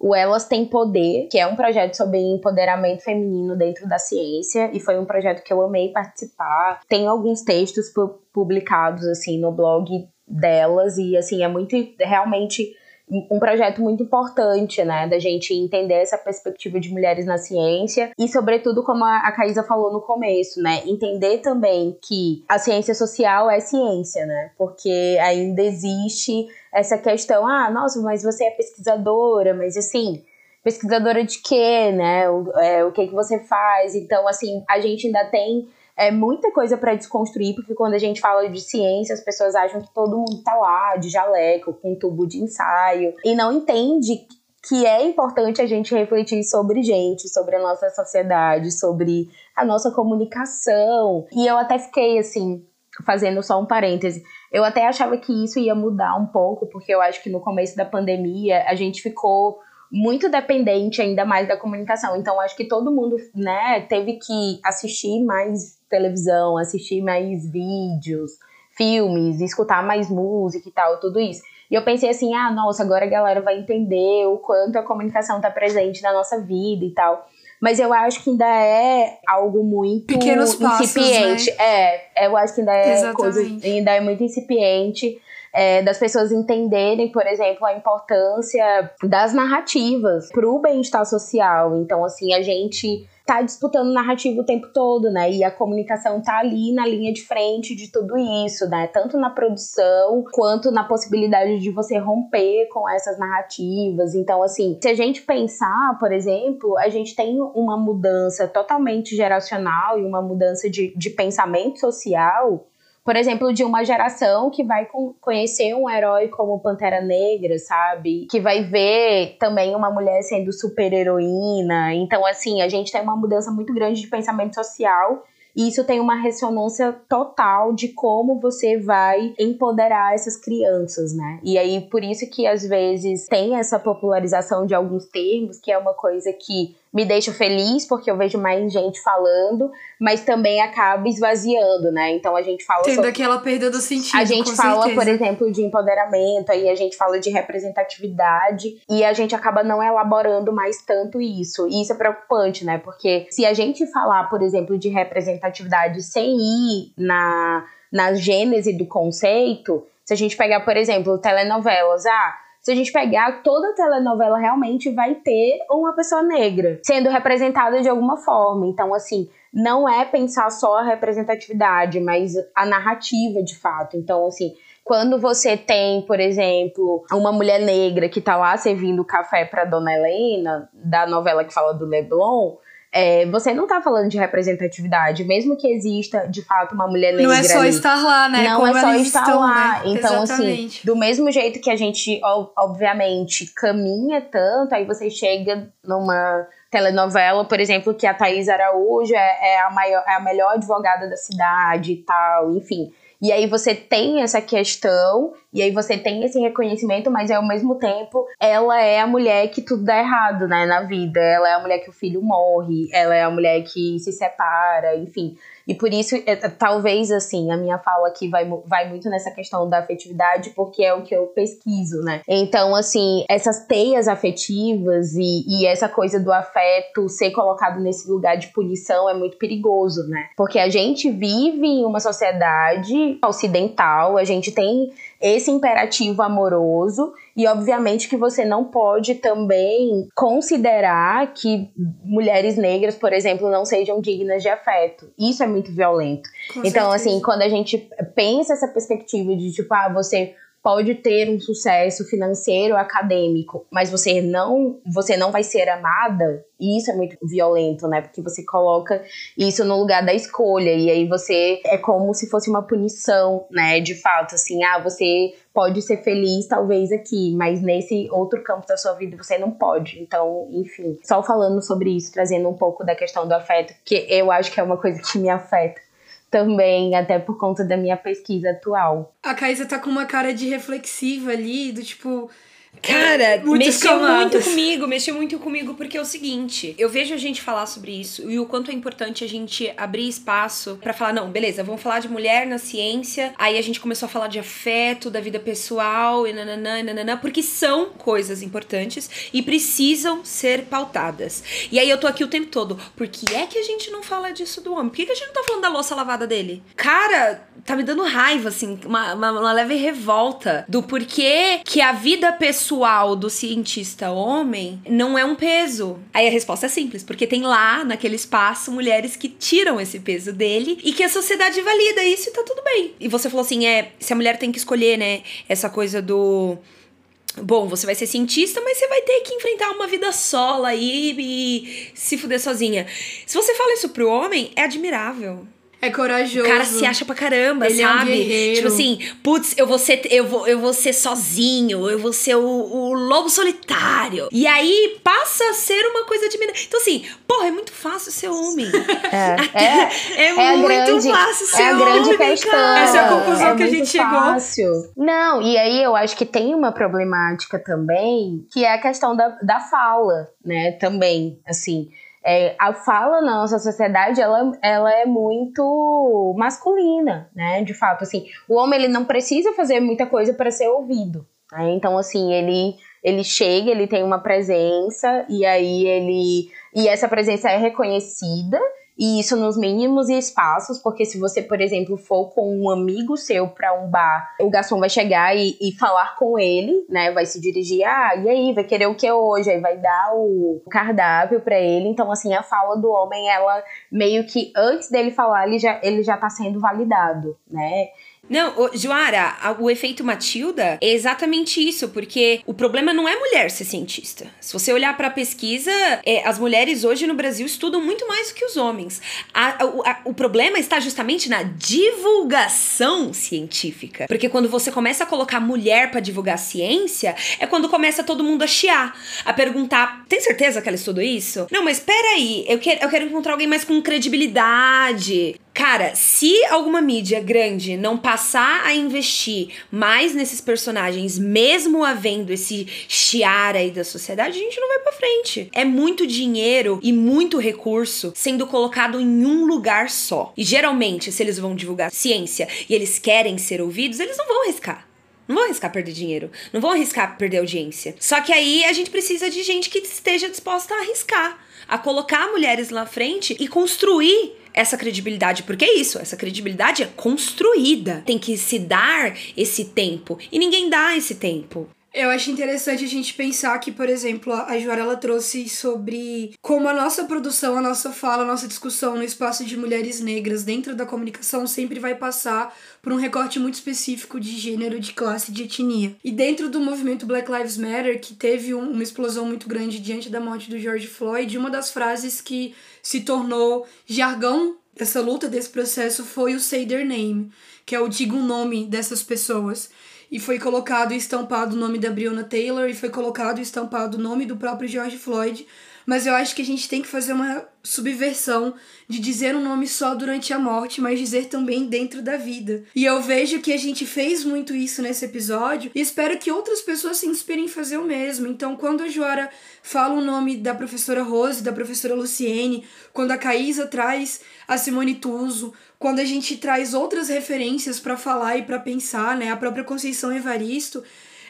o Elas Tem Poder, que é um projeto sobre empoderamento feminino dentro da ciência, e foi um projeto que eu amei participar. Tem alguns textos publicados, assim, no blog delas, e, assim, é muito, realmente um projeto muito importante, né, da gente entender essa perspectiva de mulheres na ciência e, sobretudo, como a Caísa falou no começo, né, entender também que a ciência social é ciência, né, porque ainda existe essa questão, ah, nossa, mas você é pesquisadora, mas assim, pesquisadora de quê, né, o, é, o que que você faz? Então, assim, a gente ainda tem é muita coisa para desconstruir, porque quando a gente fala de ciência, as pessoas acham que todo mundo tá lá de jaleco, com tubo de ensaio, e não entende que é importante a gente refletir sobre gente, sobre a nossa sociedade, sobre a nossa comunicação. E eu até fiquei assim, fazendo só um parêntese, eu até achava que isso ia mudar um pouco, porque eu acho que no começo da pandemia a gente ficou muito dependente ainda mais da comunicação. Então acho que todo mundo, né, teve que assistir mais televisão, assistir mais vídeos, filmes, escutar mais música e tal, tudo isso. E eu pensei assim, ah, nossa, agora a galera vai entender o quanto a comunicação tá presente na nossa vida e tal. Mas eu acho que ainda é algo muito Pequenos incipiente. Passos, né? É, eu acho que ainda é coisa, ainda é muito incipiente. É, das pessoas entenderem, por exemplo, a importância das narrativas para o bem-estar social. Então, assim, a gente tá disputando narrativa o tempo todo, né? E a comunicação tá ali na linha de frente de tudo isso, né? Tanto na produção quanto na possibilidade de você romper com essas narrativas. Então, assim, se a gente pensar, por exemplo, a gente tem uma mudança totalmente geracional e uma mudança de, de pensamento social por exemplo, de uma geração que vai conhecer um herói como Pantera Negra, sabe? Que vai ver também uma mulher sendo super heroína. Então, assim, a gente tem uma mudança muito grande de pensamento social e isso tem uma ressonância total de como você vai empoderar essas crianças, né? E aí, por isso que às vezes tem essa popularização de alguns termos, que é uma coisa que me deixa feliz porque eu vejo mais gente falando, mas também acaba esvaziando, né? Então a gente fala Tendo sobre... aquela perda do sentido. A gente fala, certeza. por exemplo, de empoderamento, aí a gente fala de representatividade e a gente acaba não elaborando mais tanto isso. E isso é preocupante, né? Porque se a gente falar, por exemplo, de representatividade sem ir na, na gênese do conceito, se a gente pegar, por exemplo, telenovelas, ah, se a gente pegar toda telenovela realmente vai ter uma pessoa negra sendo representada de alguma forma. Então, assim, não é pensar só a representatividade, mas a narrativa de fato. Então, assim, quando você tem, por exemplo, uma mulher negra que tá lá servindo café pra Dona Helena, da novela que fala do Leblon, é, você não tá falando de representatividade, mesmo que exista de fato uma mulher negra. Não é só ali. estar lá, né? Não Como é só estar estão, lá. né? Então, assim, Exatamente. do mesmo jeito que a gente, ob- obviamente, caminha tanto, aí você chega numa telenovela, por exemplo, que a Thaís Araújo é, é a, maior, é a melhor advogada da cidade e tal, enfim. E aí você tem essa questão, e aí você tem esse reconhecimento, mas ao mesmo tempo ela é a mulher que tudo dá errado, né, na vida. Ela é a mulher que o filho morre, ela é a mulher que se separa, enfim. E por isso, é, talvez, assim, a minha fala aqui vai, vai muito nessa questão da afetividade, porque é o que eu pesquiso, né? Então, assim, essas teias afetivas e, e essa coisa do afeto ser colocado nesse lugar de punição é muito perigoso, né? Porque a gente vive em uma sociedade ocidental, a gente tem esse imperativo amoroso e obviamente que você não pode também considerar que mulheres negras, por exemplo, não sejam dignas de afeto. Isso é muito violento. Com então, certeza. assim, quando a gente pensa essa perspectiva de tipo, ah, você pode ter um sucesso financeiro, acadêmico, mas você não, você não vai ser amada, e isso é muito violento, né? Porque você coloca isso no lugar da escolha e aí você é como se fosse uma punição, né? De fato, assim, ah, você pode ser feliz talvez aqui, mas nesse outro campo da sua vida você não pode. Então, enfim, só falando sobre isso, trazendo um pouco da questão do afeto, que eu acho que é uma coisa que me afeta também, até por conta da minha pesquisa atual. A Caísa tá com uma cara de reflexiva ali, do tipo. Cara, mexeu muito comigo, mexeu muito comigo, porque é o seguinte, eu vejo a gente falar sobre isso e o quanto é importante a gente abrir espaço pra falar, não, beleza, vamos falar de mulher na ciência, aí a gente começou a falar de afeto, da vida pessoal, e nananã, e nananã, porque são coisas importantes e precisam ser pautadas. E aí eu tô aqui o tempo todo, por que é que a gente não fala disso do homem? Por que, que a gente não tá falando da louça lavada dele? Cara, tá me dando raiva, assim, uma, uma, uma leve revolta do porquê que a vida pessoal do cientista homem não é um peso. Aí a resposta é simples, porque tem lá, naquele espaço, mulheres que tiram esse peso dele e que a sociedade valida isso e tá tudo bem. E você falou assim, é, se a mulher tem que escolher, né, essa coisa do... Bom, você vai ser cientista, mas você vai ter que enfrentar uma vida sola aí e se fuder sozinha. Se você fala isso pro homem, é admirável. É corajoso. O cara se acha pra caramba, Ele é um sabe? guerreiro. tipo assim, putz, eu vou ser, eu vou, eu vou ser sozinho, eu vou ser o, o lobo solitário. E aí passa a ser uma coisa de Então, assim, porra, é muito fácil ser homem. É, É, é a muito grande, fácil ser é a grande homem, questão. cara. Essa é a conclusão é que a gente chegou. fácil. Não, e aí eu acho que tem uma problemática também, que é a questão da, da fala, né? Também, assim. É, a fala na nossa sociedade, ela, ela é muito masculina, né? De fato, assim, o homem ele não precisa fazer muita coisa para ser ouvido. né? Então, assim, ele ele chega, ele tem uma presença e aí ele e essa presença é reconhecida e isso nos mínimos espaços, porque se você, por exemplo, for com um amigo seu para um bar, o garçom vai chegar e, e falar com ele, né? Vai se dirigir, ah, e aí, vai querer o que hoje? Aí vai dar o cardápio para ele. Então, assim, a fala do homem, ela meio que antes dele falar, ele já, ele já tá sendo validado, né? Não, ô, Joara, a- o efeito Matilda é exatamente isso, porque o problema não é mulher ser cientista. Se você olhar pra pesquisa, é, as mulheres hoje no Brasil estudam muito mais do que os homens. A- a- o- a- o problema está justamente na divulgação científica. Porque quando você começa a colocar mulher pra divulgar ciência, é quando começa todo mundo a chiar, a perguntar: tem certeza que ela estudou isso? Não, mas peraí, eu eu quero encontrar alguém mais com credibilidade. Cara, se alguma mídia grande não passar a investir mais nesses personagens, mesmo havendo esse chiar aí da sociedade, a gente não vai pra frente. É muito dinheiro e muito recurso sendo colocado em um lugar só. E geralmente, se eles vão divulgar ciência e eles querem ser ouvidos, eles não vão arriscar. Não vão arriscar perder dinheiro. Não vão arriscar perder audiência. Só que aí a gente precisa de gente que esteja disposta a arriscar. A colocar mulheres na frente e construir essa credibilidade. Porque é isso, essa credibilidade é construída. Tem que se dar esse tempo. E ninguém dá esse tempo. Eu acho interessante a gente pensar que, por exemplo, a Joara ela trouxe sobre como a nossa produção, a nossa fala, a nossa discussão no espaço de mulheres negras dentro da comunicação sempre vai passar por um recorte muito específico de gênero, de classe, de etnia. E dentro do movimento Black Lives Matter, que teve um, uma explosão muito grande diante da morte do George Floyd, uma das frases que se tornou jargão dessa luta, desse processo, foi o Say Their Name, que é o diga o nome dessas pessoas e foi colocado e estampado o nome da Breonna Taylor e foi colocado e estampado o nome do próprio George Floyd. Mas eu acho que a gente tem que fazer uma subversão de dizer um nome só durante a morte, mas dizer também dentro da vida. E eu vejo que a gente fez muito isso nesse episódio e espero que outras pessoas se inspirem em fazer o mesmo. Então, quando a Joara fala o nome da professora Rose, da professora Luciene, quando a Caísa traz a Simone Tuso, quando a gente traz outras referências para falar e para pensar, né? A própria Conceição Evaristo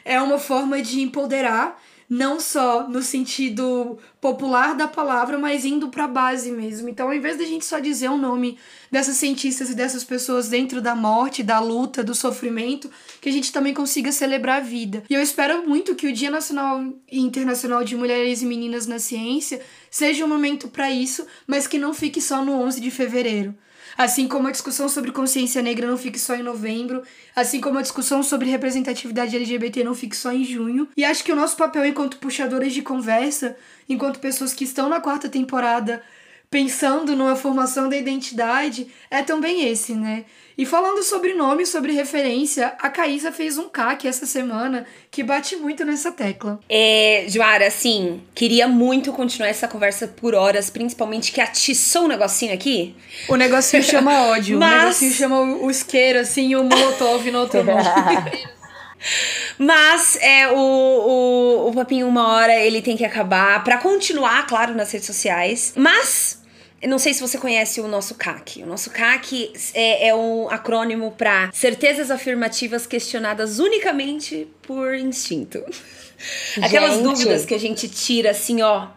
é uma forma de empoderar não só no sentido popular da palavra, mas indo para a base mesmo. Então, ao invés da gente só dizer o nome dessas cientistas e dessas pessoas dentro da morte, da luta, do sofrimento, que a gente também consiga celebrar a vida. E eu espero muito que o Dia Nacional e Internacional de Mulheres e Meninas na Ciência seja um momento para isso, mas que não fique só no 11 de fevereiro. Assim como a discussão sobre consciência negra não fique só em novembro, assim como a discussão sobre representatividade LGBT não fique só em junho. E acho que o nosso papel enquanto puxadoras de conversa, enquanto pessoas que estão na quarta temporada pensando numa formação da identidade, é também esse, né? E falando sobre nome, sobre referência, a Caísa fez um CAC essa semana que bate muito nessa tecla. É, Joara, assim, queria muito continuar essa conversa por horas, principalmente que atiçou um negocinho aqui. O negocinho chama ódio, Mas... o negocinho chama o isqueiro, assim, o molotov no outro. Mas é, o, o, o Papinho Uma Hora ele tem que acabar para continuar, claro, nas redes sociais. Mas não sei se você conhece o nosso CAC. O nosso CAC é, é um acrônimo para certezas afirmativas questionadas unicamente por instinto. Aquelas dúvidas que a gente tira assim, ó.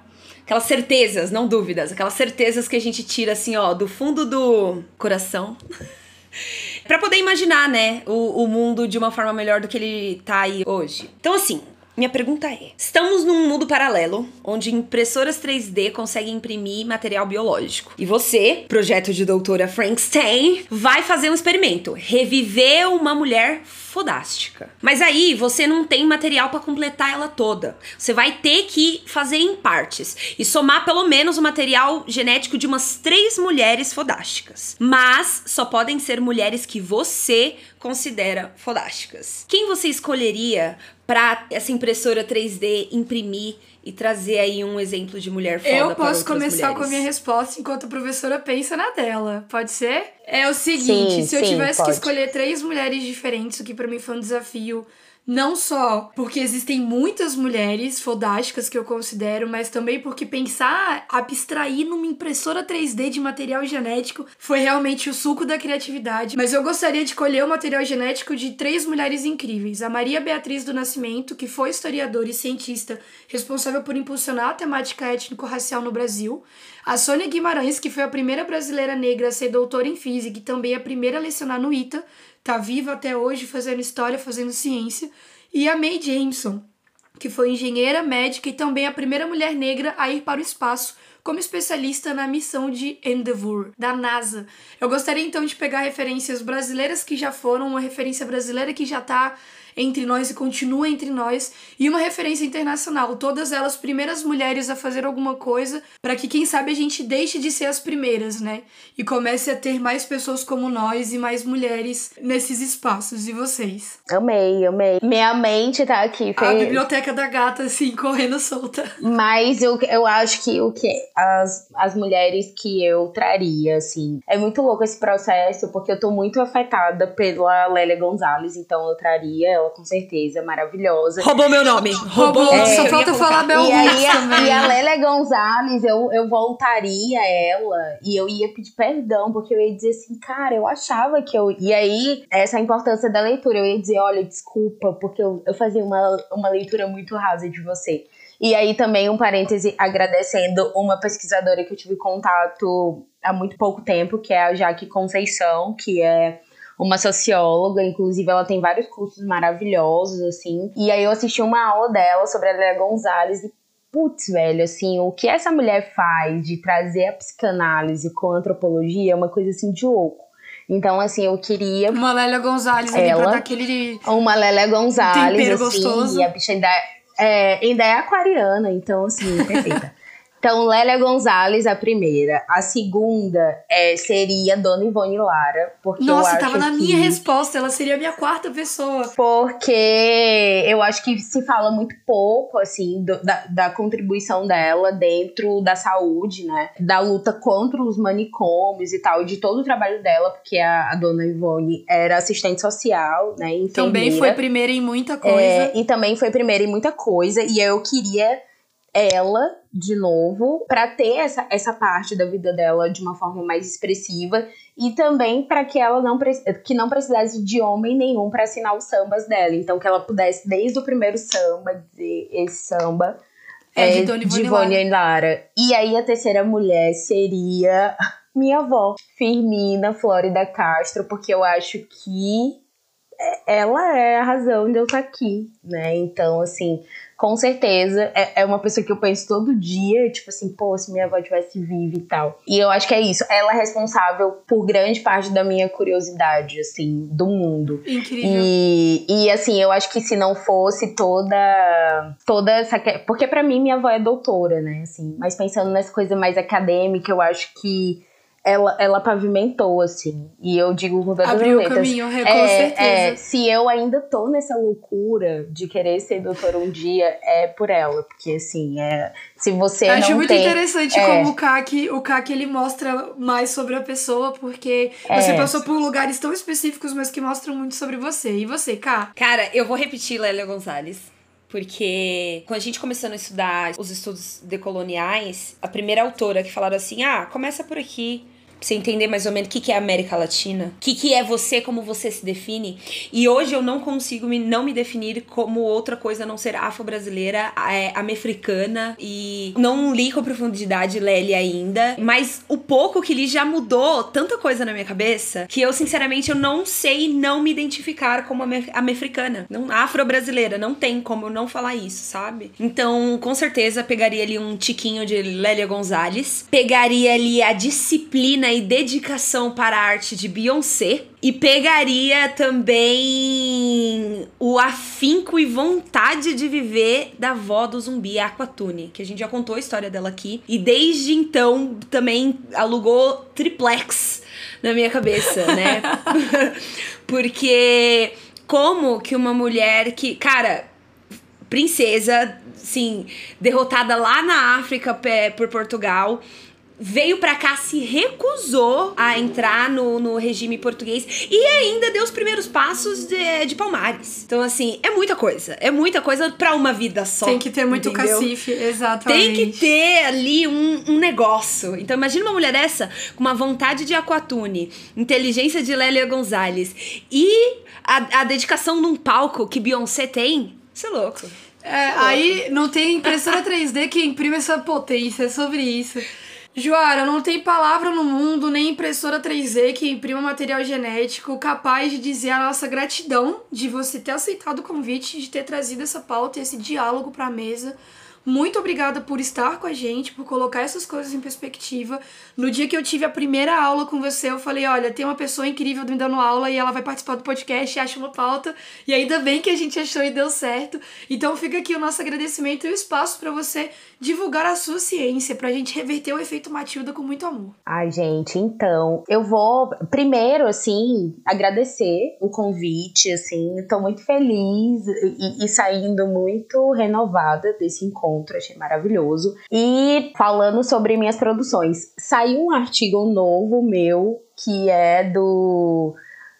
Aquelas certezas, não dúvidas, aquelas certezas que a gente tira assim, ó, do fundo do coração. para poder imaginar, né, o, o mundo de uma forma melhor do que ele tá aí hoje. Então, assim, minha pergunta é: estamos num mundo paralelo onde impressoras 3D conseguem imprimir material biológico. E você, projeto de doutora Frankenstein, vai fazer um experimento: reviver uma mulher fodástica. Mas aí você não tem material para completar ela toda. Você vai ter que fazer em partes e somar pelo menos o material genético de umas três mulheres fodásticas. Mas só podem ser mulheres que você considera fodásticas. Quem você escolheria para essa impressora 3D imprimir e trazer aí um exemplo de mulher foda Eu posso começar mulheres. com a minha resposta enquanto a professora pensa na dela. Pode ser? É o seguinte, sim, se eu sim, tivesse pode. que escolher três mulheres diferentes, o que para mim foi um desafio não só porque existem muitas mulheres fodásticas que eu considero, mas também porque pensar, abstrair numa impressora 3D de material genético foi realmente o suco da criatividade. Mas eu gostaria de colher o material genético de três mulheres incríveis: a Maria Beatriz do Nascimento, que foi historiadora e cientista responsável por impulsionar a temática étnico-racial no Brasil, a Sônia Guimarães, que foi a primeira brasileira negra a ser doutora em física e também a primeira a lecionar no ITA, tá viva até hoje fazendo história, fazendo ciência, e a May Jameson, que foi engenheira, médica e também a primeira mulher negra a ir para o espaço como especialista na missão de Endeavour, da NASA. Eu gostaria então de pegar referências brasileiras que já foram, uma referência brasileira que já está entre nós e continua entre nós, e uma referência internacional, todas elas primeiras mulheres a fazer alguma coisa para que quem sabe a gente deixe de ser as primeiras, né? E comece a ter mais pessoas como nós e mais mulheres nesses espaços. E vocês? Amei, amei. Minha mente tá aqui. Fez... A biblioteca da gata, assim, correndo solta. Mas eu, eu acho que o que as, as mulheres que eu traria, assim, é muito louco esse processo, porque eu tô muito afetada pela Lélia Gonzalez, então eu traria ela com certeza, maravilhosa. Roubou meu nome. Roubou. É, só falta falar Bel E aí, a, e a Lélia Gonzalez, eu, eu voltaria ela e eu ia pedir perdão, porque eu ia dizer assim, cara, eu achava que eu... E aí, essa é a importância da leitura. Eu ia dizer, olha, desculpa, porque eu, eu fazia uma, uma leitura muito rasa de você. E aí também um parêntese agradecendo uma pesquisadora que eu tive contato há muito pouco tempo, que é a Jaque Conceição, que é uma socióloga, inclusive ela tem vários cursos maravilhosos, assim. E aí eu assisti uma aula dela sobre a Lélia Gonzalez e putz, velho, assim, o que essa mulher faz de trazer a psicanálise com a antropologia é uma coisa assim de louco. Então, assim, eu queria. Uma Lélia Gonzalez ali pra dar aquele. Uma Lélia Gonzalez, assim, gostoso. e a bicha ainda é, ainda é aquariana, então, assim, perfeita. Então, Lélia Gonzalez, a primeira. A segunda é, seria Dona Ivone Lara. Porque eu Nossa, acho tava na que... minha resposta, ela seria a minha quarta pessoa. Porque eu acho que se fala muito pouco, assim, do- da, da contribuição dela dentro da saúde, né? Da luta contra os manicômios e tal, de todo o trabalho dela, porque a, a dona Ivone era assistente social, né? Também enfermeira. foi primeira em muita coisa. É, e também foi primeira em muita coisa. E eu queria ela de novo pra ter essa, essa parte da vida dela de uma forma mais expressiva e também para que ela não que não precisasse de homem nenhum pra assinar os sambas dela. Então que ela pudesse desde o primeiro samba dizer esse samba É, de Dona Ivone Ivone Lara. E aí a terceira mulher seria minha avó, Firmina Flórida Castro, porque eu acho que ela é a razão de eu estar aqui, né? Então, assim, com certeza é, é uma pessoa que eu penso todo dia, tipo assim, pô, se minha avó tivesse viva e tal. E eu acho que é isso. Ela é responsável por grande parte da minha curiosidade, assim, do mundo. Incrível. E, e assim, eu acho que se não fosse toda toda essa que- porque pra mim minha avó é doutora, né, assim, mas pensando nessa coisa mais acadêmica, eu acho que ela, ela pavimentou, assim. E eu digo com todas Abriu as o letras. caminho, é, com É, certeza. é, se eu ainda tô nessa loucura de querer ser doutora um dia, é por ela. Porque, assim, é, se você Acho não muito tem... interessante é. como o CAC, o CAC ele mostra mais sobre a pessoa, porque você É. passou por lugares tão específicos, mas que mostram muito sobre você. E você, Cá? Cara, eu vou repetir Lélia Gonzalez. Porque quando a gente começou a estudar os estudos decoloniais, a primeira autora que falaram assim: ah, começa por aqui. Você entender mais ou menos o que, que é América Latina. O que, que é você, como você se define. E hoje eu não consigo me, não me definir como outra coisa a não ser afro-brasileira, é, americana. E não li com profundidade Lélia ainda. Mas o pouco que li já mudou tanta coisa na minha cabeça que eu, sinceramente, eu não sei não me identificar como ame- americana. Não, afro-brasileira. Não tem como eu não falar isso, sabe? Então, com certeza, pegaria ali um tiquinho de Lélia Gonzalez. Pegaria ali a disciplina e dedicação para a arte de Beyoncé. E pegaria também o afinco e vontade de viver da avó do zumbi, Aquatune, que a gente já contou a história dela aqui. E desde então também alugou triplex na minha cabeça, né? Porque como que uma mulher que, cara, princesa, sim, derrotada lá na África por Portugal. Veio pra cá, se recusou a entrar no, no regime português e ainda deu os primeiros passos de, de Palmares. Então, assim, é muita coisa. É muita coisa pra uma vida só. Tem que ter muito entendeu? cacife, exatamente. Tem que ter ali um, um negócio. Então, imagina uma mulher dessa com uma vontade de Aquatune, inteligência de Lélia Gonzalez e a, a dedicação num palco que Beyoncé tem. Isso é louco. É, aí não tem impressora 3D que imprime essa potência, é sobre isso. Joara, não tem palavra no mundo, nem impressora 3D que imprima material genético capaz de dizer a nossa gratidão de você ter aceitado o convite, de ter trazido essa pauta e esse diálogo pra mesa. Muito obrigada por estar com a gente, por colocar essas coisas em perspectiva. No dia que eu tive a primeira aula com você, eu falei: olha, tem uma pessoa incrível me dando aula e ela vai participar do podcast, acha uma pauta. E ainda bem que a gente achou e deu certo. Então fica aqui o nosso agradecimento e o espaço para você divulgar a sua ciência, pra gente reverter o efeito Matilda com muito amor. Ai, gente, então, eu vou primeiro, assim, agradecer o convite, assim, tô muito feliz e, e saindo muito renovada desse encontro, achei maravilhoso. E falando sobre minhas produções, saiu um artigo novo meu, que é do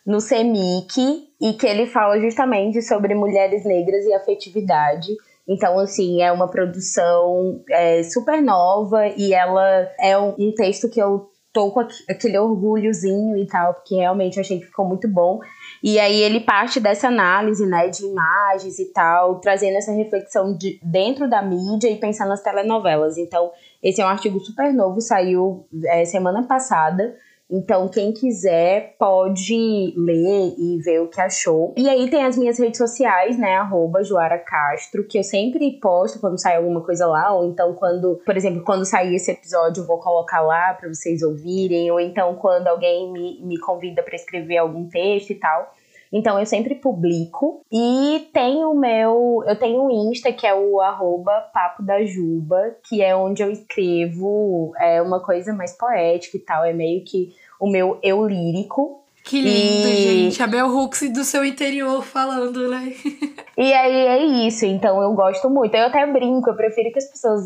no CEMIC, e que ele fala justamente sobre mulheres negras e afetividade. Então, assim, é uma produção é, super nova e ela é um, um texto que eu tô com aqu- aquele orgulhozinho e tal, porque realmente achei que ficou muito bom. E aí ele parte dessa análise, né, de imagens e tal, trazendo essa reflexão de dentro da mídia e pensando nas telenovelas. Então, esse é um artigo super novo, saiu é, semana passada. Então, quem quiser pode ler e ver o que achou. E aí tem as minhas redes sociais, né? Arroba Joara Castro, que eu sempre posto quando sai alguma coisa lá. Ou então, quando, por exemplo, quando sair esse episódio, eu vou colocar lá para vocês ouvirem. Ou então, quando alguém me, me convida para escrever algum texto e tal. Então eu sempre publico. E tem o meu. Eu tenho um Insta que é o arroba Papo da Juba, que é onde eu escrevo é uma coisa mais poética e tal. É meio que o meu eu lírico. Que lindo, e... gente. A Bel Hooks do seu interior falando, né? e aí é isso. Então eu gosto muito. Eu até brinco, eu prefiro que as pessoas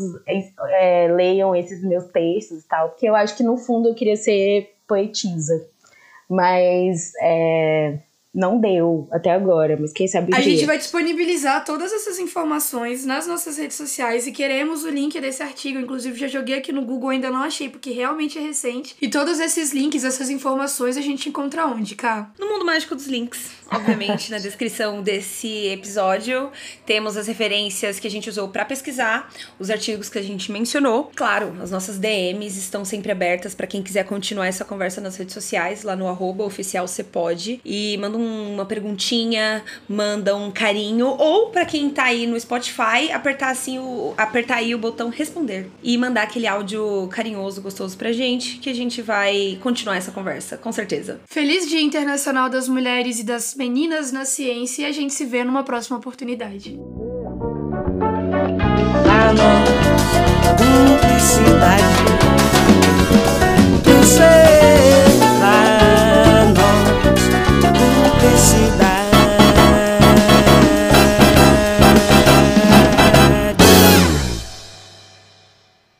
é, leiam esses meus textos e tal, porque eu acho que no fundo eu queria ser poetisa. Mas é, não deu até agora, mas quem sabe A dia. gente vai disponibilizar todas essas informações nas nossas redes sociais e queremos o link desse artigo. Inclusive, já joguei aqui no Google, ainda não achei, porque realmente é recente. E todos esses links, essas informações, a gente encontra onde, Cá? No Mundo Mágico dos Links, obviamente, na descrição desse episódio. Temos as referências que a gente usou para pesquisar, os artigos que a gente mencionou. Claro, as nossas DMs estão sempre abertas para quem quiser continuar essa conversa nas redes sociais, lá no arroba oficial pode. E manda um uma perguntinha, manda um carinho, ou para quem tá aí no Spotify, apertar assim o apertar aí o botão responder e mandar aquele áudio carinhoso, gostoso pra gente, que a gente vai continuar essa conversa, com certeza. Feliz Dia Internacional das Mulheres e das Meninas na Ciência e a gente se vê numa próxima oportunidade. Publicidade.